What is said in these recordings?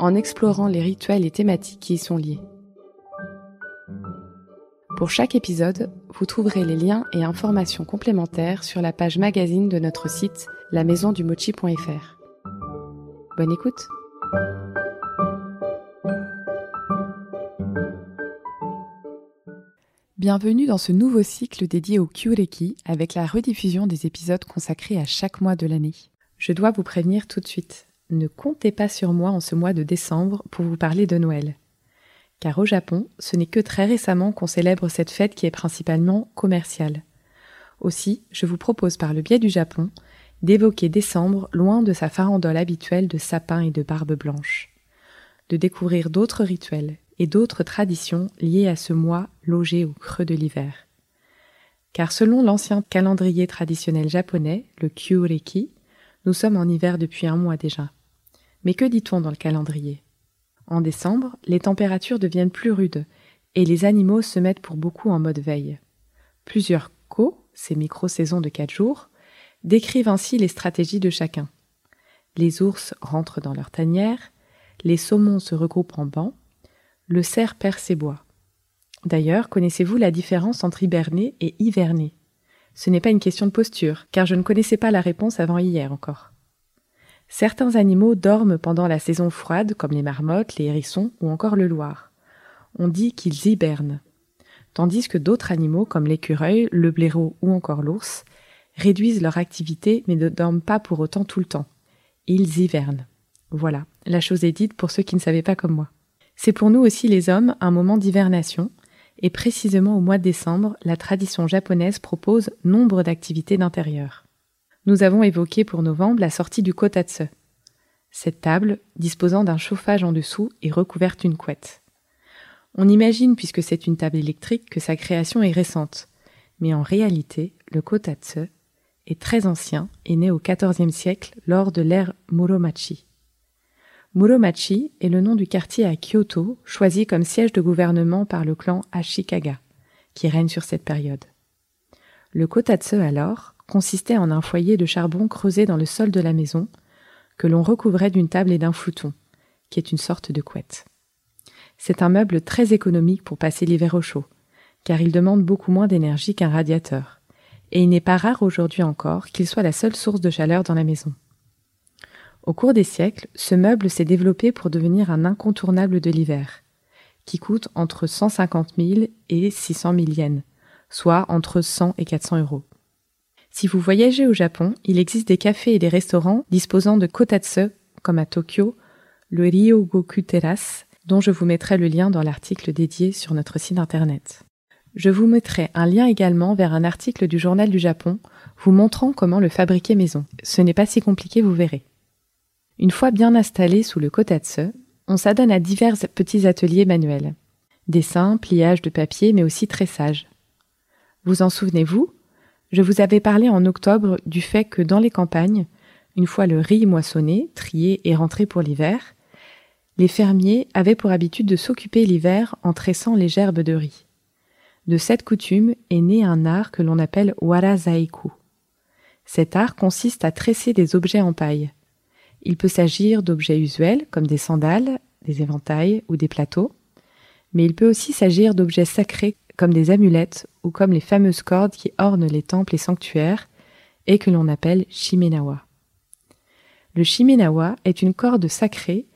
en explorant les rituels et thématiques qui y sont liés. Pour chaque épisode, vous trouverez les liens et informations complémentaires sur la page magazine de notre site lamaisondumochi.fr. Bonne écoute Bienvenue dans ce nouveau cycle dédié au Kyureki avec la rediffusion des épisodes consacrés à chaque mois de l'année. Je dois vous prévenir tout de suite, ne comptez pas sur moi en ce mois de décembre pour vous parler de Noël. Car au Japon, ce n'est que très récemment qu'on célèbre cette fête qui est principalement commerciale. Aussi, je vous propose par le biais du Japon d'évoquer décembre loin de sa farandole habituelle de sapins et de barbe blanche, de découvrir d'autres rituels et d'autres traditions liées à ce mois logé au creux de l'hiver. Car selon l'ancien calendrier traditionnel japonais, le Kyureki, nous sommes en hiver depuis un mois déjà. Mais que dit-on dans le calendrier? En décembre, les températures deviennent plus rudes et les animaux se mettent pour beaucoup en mode veille. Plusieurs ko, ces micro-saisons de quatre jours, décrivent ainsi les stratégies de chacun. Les ours rentrent dans leur tanière, les saumons se regroupent en bancs, le cerf perd ses bois. D'ailleurs, connaissez-vous la différence entre hiberner et hiverner Ce n'est pas une question de posture, car je ne connaissais pas la réponse avant hier encore. Certains animaux dorment pendant la saison froide, comme les marmottes, les hérissons ou encore le loir. On dit qu'ils hibernent. Tandis que d'autres animaux, comme l'écureuil, le blaireau ou encore l'ours, réduisent leur activité mais ne dorment pas pour autant tout le temps. Ils hivernent. Voilà, la chose est dite pour ceux qui ne savaient pas comme moi. C'est pour nous aussi les hommes un moment d'hivernation, et précisément au mois de décembre, la tradition japonaise propose nombre d'activités d'intérieur nous avons évoqué pour novembre la sortie du kotatsu. Cette table, disposant d'un chauffage en dessous, est recouverte d'une couette. On imagine, puisque c'est une table électrique, que sa création est récente. Mais en réalité, le kotatsu est très ancien et né au XIVe siècle lors de l'ère Muromachi. Muromachi est le nom du quartier à Kyoto choisi comme siège de gouvernement par le clan Ashikaga, qui règne sur cette période. Le kotatsu alors consistait en un foyer de charbon creusé dans le sol de la maison, que l'on recouvrait d'une table et d'un fouton, qui est une sorte de couette. C'est un meuble très économique pour passer l'hiver au chaud, car il demande beaucoup moins d'énergie qu'un radiateur, et il n'est pas rare aujourd'hui encore qu'il soit la seule source de chaleur dans la maison. Au cours des siècles, ce meuble s'est développé pour devenir un incontournable de l'hiver, qui coûte entre 150 000 et 600 000 yens, soit entre 100 et 400 euros. Si vous voyagez au Japon, il existe des cafés et des restaurants disposant de kotatsu, comme à Tokyo, le Ryogoku Terrace, dont je vous mettrai le lien dans l'article dédié sur notre site internet. Je vous mettrai un lien également vers un article du Journal du Japon vous montrant comment le fabriquer maison. Ce n'est pas si compliqué, vous verrez. Une fois bien installé sous le kotatsu, on s'adonne à divers petits ateliers manuels. Dessin, pliage de papier, mais aussi tressage. Vous en souvenez-vous? Je vous avais parlé en octobre du fait que dans les campagnes, une fois le riz moissonné, trié et rentré pour l'hiver, les fermiers avaient pour habitude de s'occuper l'hiver en tressant les gerbes de riz. De cette coutume est né un art que l'on appelle warazaiku. Cet art consiste à tresser des objets en paille. Il peut s'agir d'objets usuels comme des sandales, des éventails ou des plateaux, mais il peut aussi s'agir d'objets sacrés comme des amulettes ou comme les fameuses cordes qui ornent les temples et sanctuaires et que l'on appelle shimenawa. Le shimenawa est une corde sacrée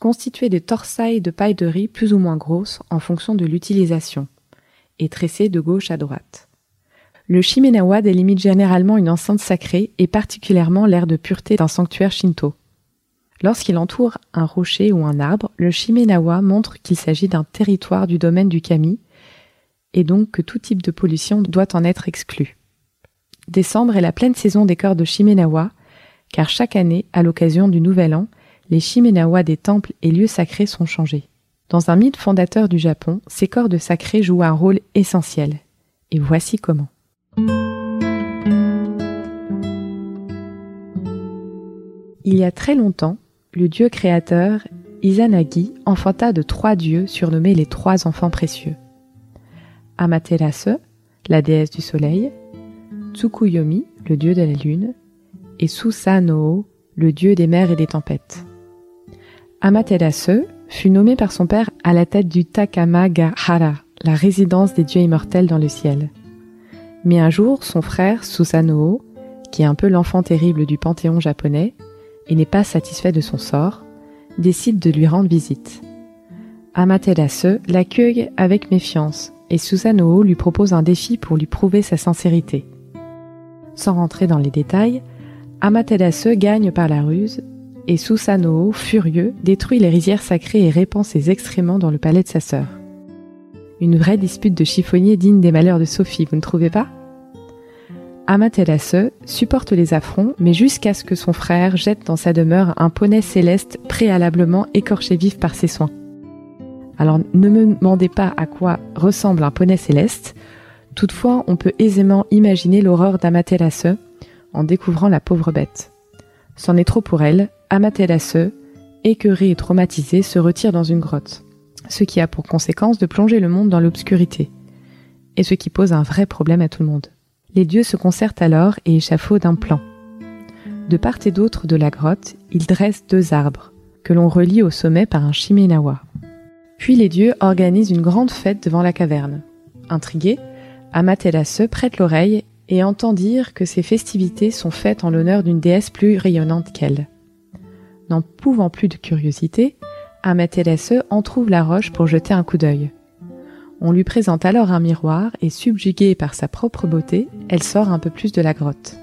constituée de torsailles de paille de riz plus ou moins grosses en fonction de l'utilisation et tressée de gauche à droite. Le shimenawa délimite généralement une enceinte sacrée et particulièrement l'air de pureté d'un sanctuaire shinto. Lorsqu'il entoure un rocher ou un arbre, le shimenawa montre qu'il s'agit d'un territoire du domaine du kami et donc que tout type de pollution doit en être exclu. Décembre est la pleine saison des corps de Shimenawa, car chaque année, à l'occasion du Nouvel An, les Shimenawa des temples et lieux sacrés sont changés. Dans un mythe fondateur du Japon, ces cordes sacrées jouent un rôle essentiel. Et voici comment. Il y a très longtemps, le dieu créateur Izanagi enfanta de trois dieux surnommés les trois enfants précieux. Amaterasu, la déesse du soleil, Tsukuyomi, le dieu de la lune, et Susanoo, le dieu des mers et des tempêtes. Amaterasu fut nommé par son père à la tête du Takamagahara, la résidence des dieux immortels dans le ciel. Mais un jour, son frère Susanoo, qui est un peu l'enfant terrible du panthéon japonais, et n'est pas satisfait de son sort, décide de lui rendre visite. Amaterasu l'accueille avec méfiance et Susanoo lui propose un défi pour lui prouver sa sincérité. Sans rentrer dans les détails, Amaterasu gagne par la ruse et Susanoo, furieux, détruit les rizières sacrées et répand ses excréments dans le palais de sa sœur. Une vraie dispute de chiffonnier digne des malheurs de Sophie, vous ne trouvez pas? Amaterasu supporte les affronts, mais jusqu'à ce que son frère jette dans sa demeure un poney céleste préalablement écorché vif par ses soins. Alors ne me demandez pas à quoi ressemble un poney céleste, toutefois on peut aisément imaginer l'horreur d'Amaterasu en découvrant la pauvre bête. C'en est trop pour elle, Amaterasu, écœurée et traumatisée, se retire dans une grotte, ce qui a pour conséquence de plonger le monde dans l'obscurité, et ce qui pose un vrai problème à tout le monde. Les dieux se concertent alors et échafaudent un plan. De part et d'autre de la grotte, ils dressent deux arbres, que l'on relie au sommet par un shimenawa. Puis les dieux organisent une grande fête devant la caverne. Intrigué, Amaterasu prête l'oreille et entend dire que ces festivités sont faites en l'honneur d'une déesse plus rayonnante qu'elle. N'en pouvant plus de curiosité, Amaterasu trouve la roche pour jeter un coup d'œil. On lui présente alors un miroir et subjuguée par sa propre beauté, elle sort un peu plus de la grotte.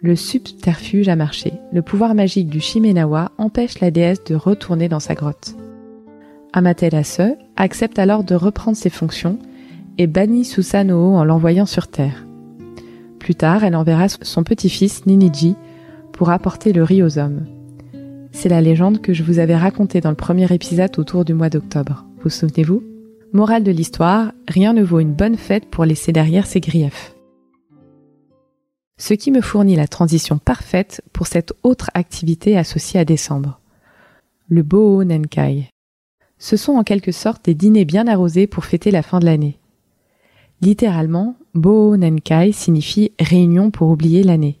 Le subterfuge a marché. Le pouvoir magique du Shimenawa empêche la déesse de retourner dans sa grotte. Amaterasu accepte alors de reprendre ses fonctions et bannit Susanoo en l'envoyant sur Terre. Plus tard, elle enverra son petit-fils Niniji pour apporter le riz aux hommes. C'est la légende que je vous avais racontée dans le premier épisode autour du mois d'octobre. Vous souvenez-vous? Morale de l'histoire, rien ne vaut une bonne fête pour laisser derrière ses griefs. Ce qui me fournit la transition parfaite pour cette autre activité associée à décembre. Le Boho Nenkai. Ce sont en quelque sorte des dîners bien arrosés pour fêter la fin de l'année. Littéralement, Boho Nenkai signifie réunion pour oublier l'année.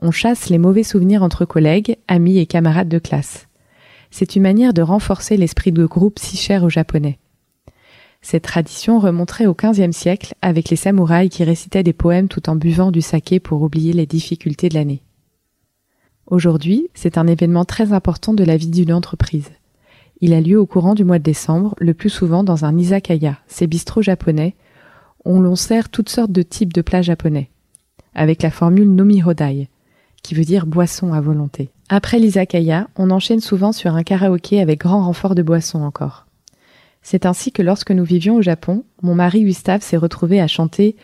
On chasse les mauvais souvenirs entre collègues, amis et camarades de classe. C'est une manière de renforcer l'esprit de groupe si cher aux Japonais. Cette tradition remonterait au XVe siècle avec les samouraïs qui récitaient des poèmes tout en buvant du saké pour oublier les difficultés de l'année. Aujourd'hui, c'est un événement très important de la vie d'une entreprise. Il a lieu au courant du mois de décembre, le plus souvent dans un izakaya, ces bistrots japonais, où l'on sert toutes sortes de types de plats japonais, avec la formule nomihodai, qui veut dire boisson à volonté. Après l'izakaya, on enchaîne souvent sur un karaoké avec grand renfort de boissons encore. C'est ainsi que lorsque nous vivions au Japon, mon mari Gustave s'est retrouvé à chanter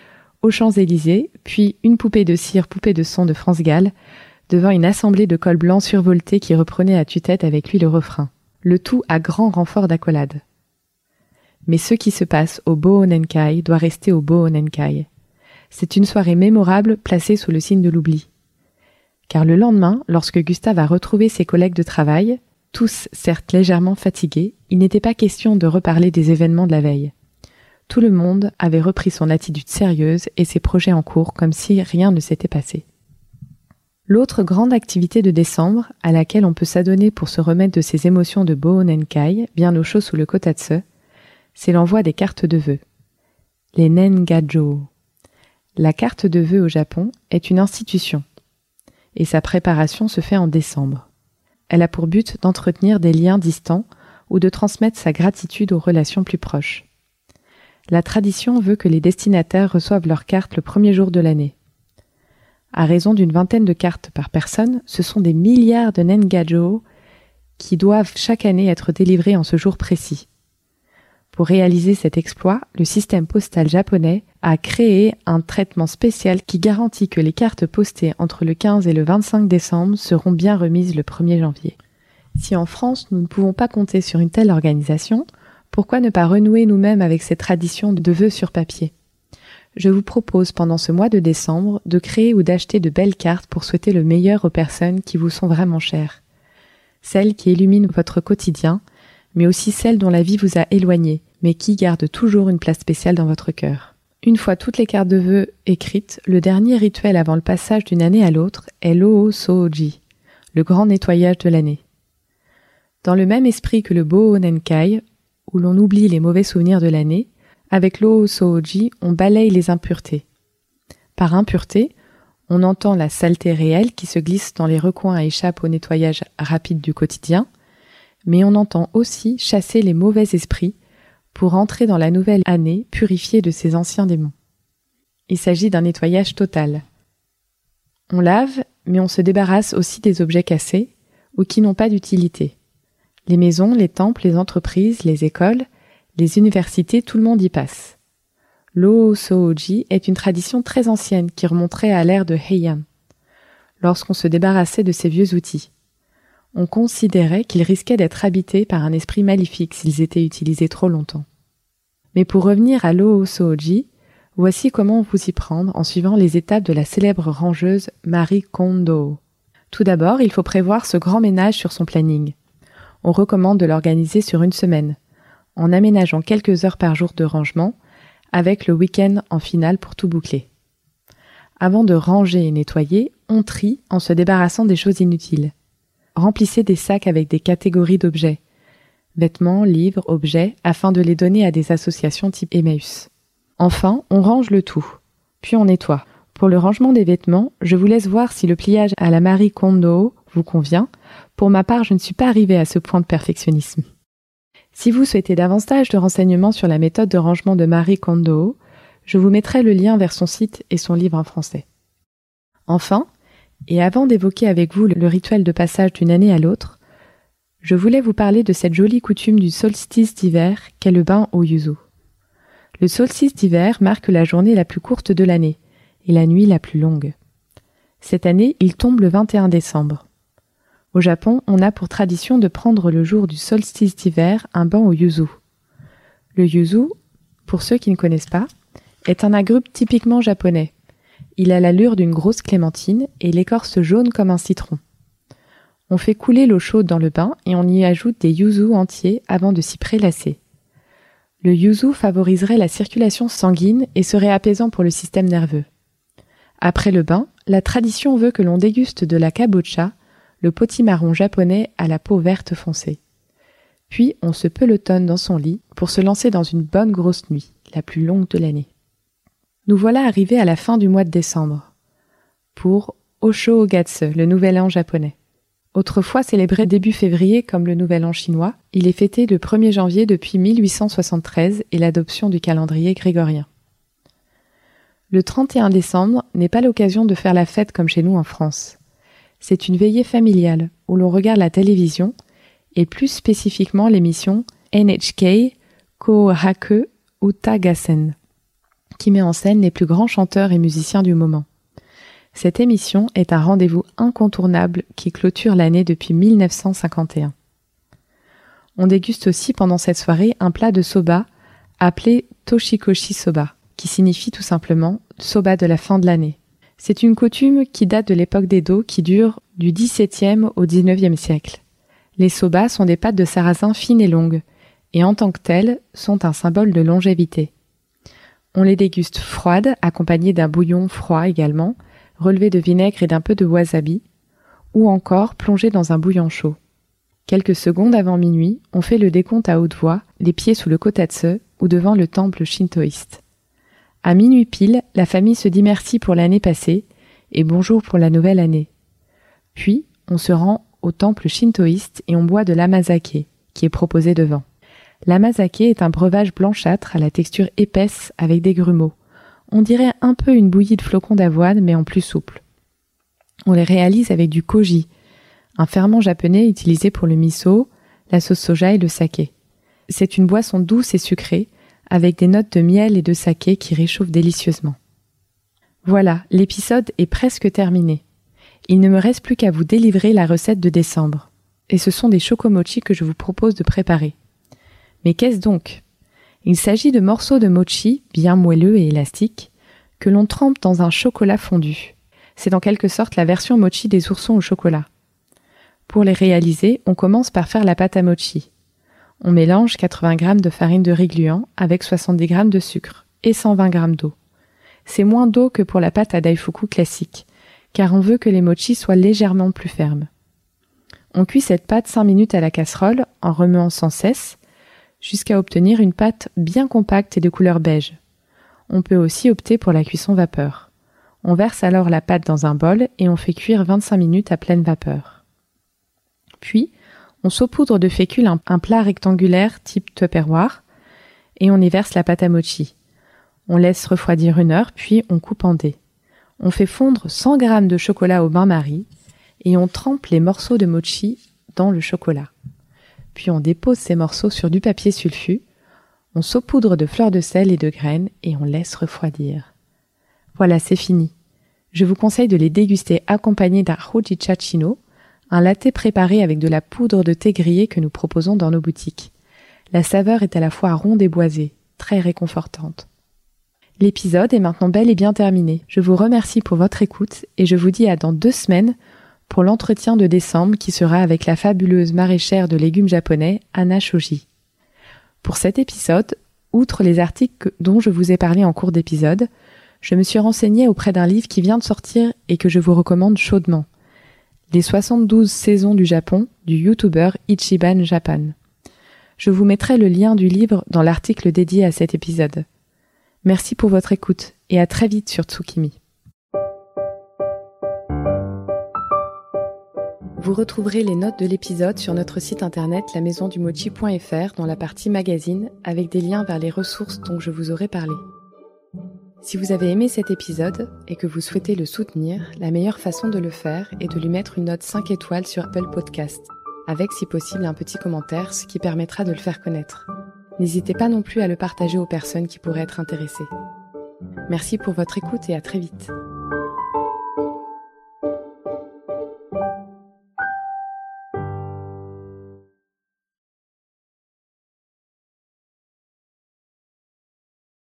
aux Champs-Élysées, puis une poupée de cire, poupée de son de France Gall, devant une assemblée de cols blancs survoltés qui reprenaient à tue-tête avec lui le refrain. Le tout à grand renfort d'accolade. Mais ce qui se passe au Bohonenkai doit rester au Bohonenkai. C'est une soirée mémorable placée sous le signe de l'oubli. Car le lendemain, lorsque Gustave a retrouvé ses collègues de travail, tous certes légèrement fatigués, il n'était pas question de reparler des événements de la veille. Tout le monde avait repris son attitude sérieuse et ses projets en cours comme si rien ne s'était passé. L'autre grande activité de décembre, à laquelle on peut s'adonner pour se remettre de ses émotions de Bohonenkai, bien au chaud sous le kotatsu, c'est l'envoi des cartes de vœux. Les Nengajo. La carte de vœux au Japon est une institution, et sa préparation se fait en décembre. Elle a pour but d'entretenir des liens distants ou de transmettre sa gratitude aux relations plus proches. La tradition veut que les destinataires reçoivent leurs cartes le premier jour de l'année. À raison d'une vingtaine de cartes par personne, ce sont des milliards de nengajo qui doivent chaque année être délivrés en ce jour précis. Pour réaliser cet exploit, le système postal japonais a créé un traitement spécial qui garantit que les cartes postées entre le 15 et le 25 décembre seront bien remises le 1er janvier. Si en France nous ne pouvons pas compter sur une telle organisation, pourquoi ne pas renouer nous-mêmes avec cette tradition de vœux sur papier? Je vous propose pendant ce mois de décembre de créer ou d'acheter de belles cartes pour souhaiter le meilleur aux personnes qui vous sont vraiment chères. Celles qui illuminent votre quotidien, mais aussi celles dont la vie vous a éloigné, mais qui gardent toujours une place spéciale dans votre cœur. Une fois toutes les cartes de vœux écrites, le dernier rituel avant le passage d'une année à l'autre est l'Oo Soji, le grand nettoyage de l'année. Dans le même esprit que le Bo Nenkai, où l'on oublie les mauvais souvenirs de l'année, avec l'O Soji, on balaye les impuretés. Par impureté, on entend la saleté réelle qui se glisse dans les recoins et échappe au nettoyage rapide du quotidien, mais on entend aussi chasser les mauvais esprits pour entrer dans la nouvelle année purifiée de ses anciens démons. Il s'agit d'un nettoyage total. On lave, mais on se débarrasse aussi des objets cassés ou qui n'ont pas d'utilité. Les maisons, les temples, les entreprises, les écoles, les universités, tout le monde y passe. L'O-Soji est une tradition très ancienne qui remonterait à l'ère de Heian, lorsqu'on se débarrassait de ces vieux outils. On considérait qu'ils risquaient d'être habités par un esprit maléfique s'ils étaient utilisés trop longtemps. Mais pour revenir à l'O-Soji, voici comment vous y prendre en suivant les étapes de la célèbre rangeuse Marie Kondo. Tout d'abord, il faut prévoir ce grand ménage sur son planning on recommande de l'organiser sur une semaine, en aménageant quelques heures par jour de rangement, avec le week-end en finale pour tout boucler. Avant de ranger et nettoyer, on trie en se débarrassant des choses inutiles. Remplissez des sacs avec des catégories d'objets, vêtements, livres, objets, afin de les donner à des associations type Emmaüs. Enfin, on range le tout, puis on nettoie. Pour le rangement des vêtements, je vous laisse voir si le pliage à la Marie Kondo vous convient. Pour ma part, je ne suis pas arrivée à ce point de perfectionnisme. Si vous souhaitez davantage de renseignements sur la méthode de rangement de Marie Kondo, je vous mettrai le lien vers son site et son livre en français. Enfin, et avant d'évoquer avec vous le rituel de passage d'une année à l'autre, je voulais vous parler de cette jolie coutume du solstice d'hiver qu'est le bain au yuzu. Le solstice d'hiver marque la journée la plus courte de l'année et la nuit la plus longue. Cette année, il tombe le 21 décembre. Au Japon, on a pour tradition de prendre le jour du solstice d'hiver un bain au yuzu. Le yuzu, pour ceux qui ne connaissent pas, est un agrupe typiquement japonais. Il a l'allure d'une grosse clémentine et l'écorce jaune comme un citron. On fait couler l'eau chaude dans le bain et on y ajoute des yuzu entiers avant de s'y prélasser. Le yuzu favoriserait la circulation sanguine et serait apaisant pour le système nerveux. Après le bain, la tradition veut que l'on déguste de la kabocha, le potimarron japonais à la peau verte foncée. Puis on se pelotonne dans son lit pour se lancer dans une bonne grosse nuit, la plus longue de l'année. Nous voilà arrivés à la fin du mois de décembre. Pour Osho le nouvel an japonais. Autrefois célébré début février comme le nouvel an chinois, il est fêté le 1er janvier depuis 1873 et l'adoption du calendrier grégorien. Le 31 décembre n'est pas l'occasion de faire la fête comme chez nous en France c'est une veillée familiale où l'on regarde la télévision et plus spécifiquement l'émission NHK Kohaku Utagasen qui met en scène les plus grands chanteurs et musiciens du moment. Cette émission est un rendez-vous incontournable qui clôture l'année depuis 1951. On déguste aussi pendant cette soirée un plat de soba appelé Toshikoshi Soba, qui signifie tout simplement soba de la fin de l'année. C'est une coutume qui date de l'époque d'Edo qui dure du XVIIe au XIXe siècle. Les soba sont des pâtes de sarrasin fines et longues, et en tant que telles sont un symbole de longévité. On les déguste froides, accompagnées d'un bouillon froid également, relevé de vinaigre et d'un peu de wasabi, ou encore plongées dans un bouillon chaud. Quelques secondes avant minuit, on fait le décompte à haute voix, les pieds sous le kotatsu ou devant le temple shintoïste. À minuit pile, la famille se dit merci pour l'année passée et bonjour pour la nouvelle année. Puis, on se rend au temple shintoïste et on boit de l'amazake, qui est proposé devant. L'amazake est un breuvage blanchâtre à la texture épaisse avec des grumeaux. On dirait un peu une bouillie de flocons d'avoine mais en plus souple. On les réalise avec du koji, un ferment japonais utilisé pour le miso, la sauce soja et le saké. C'est une boisson douce et sucrée avec des notes de miel et de saké qui réchauffent délicieusement. Voilà, l'épisode est presque terminé. Il ne me reste plus qu'à vous délivrer la recette de décembre. et ce sont des chocomochi que je vous propose de préparer. Mais qu'est-ce donc? Il s'agit de morceaux de mochi bien moelleux et élastiques que l'on trempe dans un chocolat fondu. C'est en quelque sorte la version mochi des oursons au chocolat. Pour les réaliser, on commence par faire la pâte à mochi. On mélange 80 g de farine de riz gluant avec 70 g de sucre et 120 g d'eau. C'est moins d'eau que pour la pâte à daifuku classique, car on veut que les mochis soient légèrement plus fermes. On cuit cette pâte 5 minutes à la casserole en remuant sans cesse jusqu'à obtenir une pâte bien compacte et de couleur beige. On peut aussi opter pour la cuisson vapeur. On verse alors la pâte dans un bol et on fait cuire 25 minutes à pleine vapeur. Puis, on saupoudre de fécule un, plat rectangulaire type tupperware et on y verse la pâte à mochi. On laisse refroidir une heure, puis on coupe en dés. On fait fondre 100 g de chocolat au bain-marie et on trempe les morceaux de mochi dans le chocolat. Puis on dépose ces morceaux sur du papier sulfu, on saupoudre de fleurs de sel et de graines et on laisse refroidir. Voilà, c'est fini. Je vous conseille de les déguster accompagnés d'un chino, un latte préparé avec de la poudre de thé grillé que nous proposons dans nos boutiques. La saveur est à la fois ronde et boisée, très réconfortante. L'épisode est maintenant bel et bien terminé. Je vous remercie pour votre écoute et je vous dis à dans deux semaines pour l'entretien de décembre qui sera avec la fabuleuse maraîchère de légumes japonais Anna Shoji. Pour cet épisode, outre les articles dont je vous ai parlé en cours d'épisode, je me suis renseignée auprès d'un livre qui vient de sortir et que je vous recommande chaudement. Les 72 saisons du Japon du YouTuber Ichiban Japan. Je vous mettrai le lien du livre dans l'article dédié à cet épisode. Merci pour votre écoute et à très vite sur Tsukimi. Vous retrouverez les notes de l'épisode sur notre site internet lamaisondumochi.fr dans la partie magazine avec des liens vers les ressources dont je vous aurai parlé. Si vous avez aimé cet épisode et que vous souhaitez le soutenir, la meilleure façon de le faire est de lui mettre une note 5 étoiles sur Apple Podcast, avec si possible un petit commentaire, ce qui permettra de le faire connaître. N'hésitez pas non plus à le partager aux personnes qui pourraient être intéressées. Merci pour votre écoute et à très vite.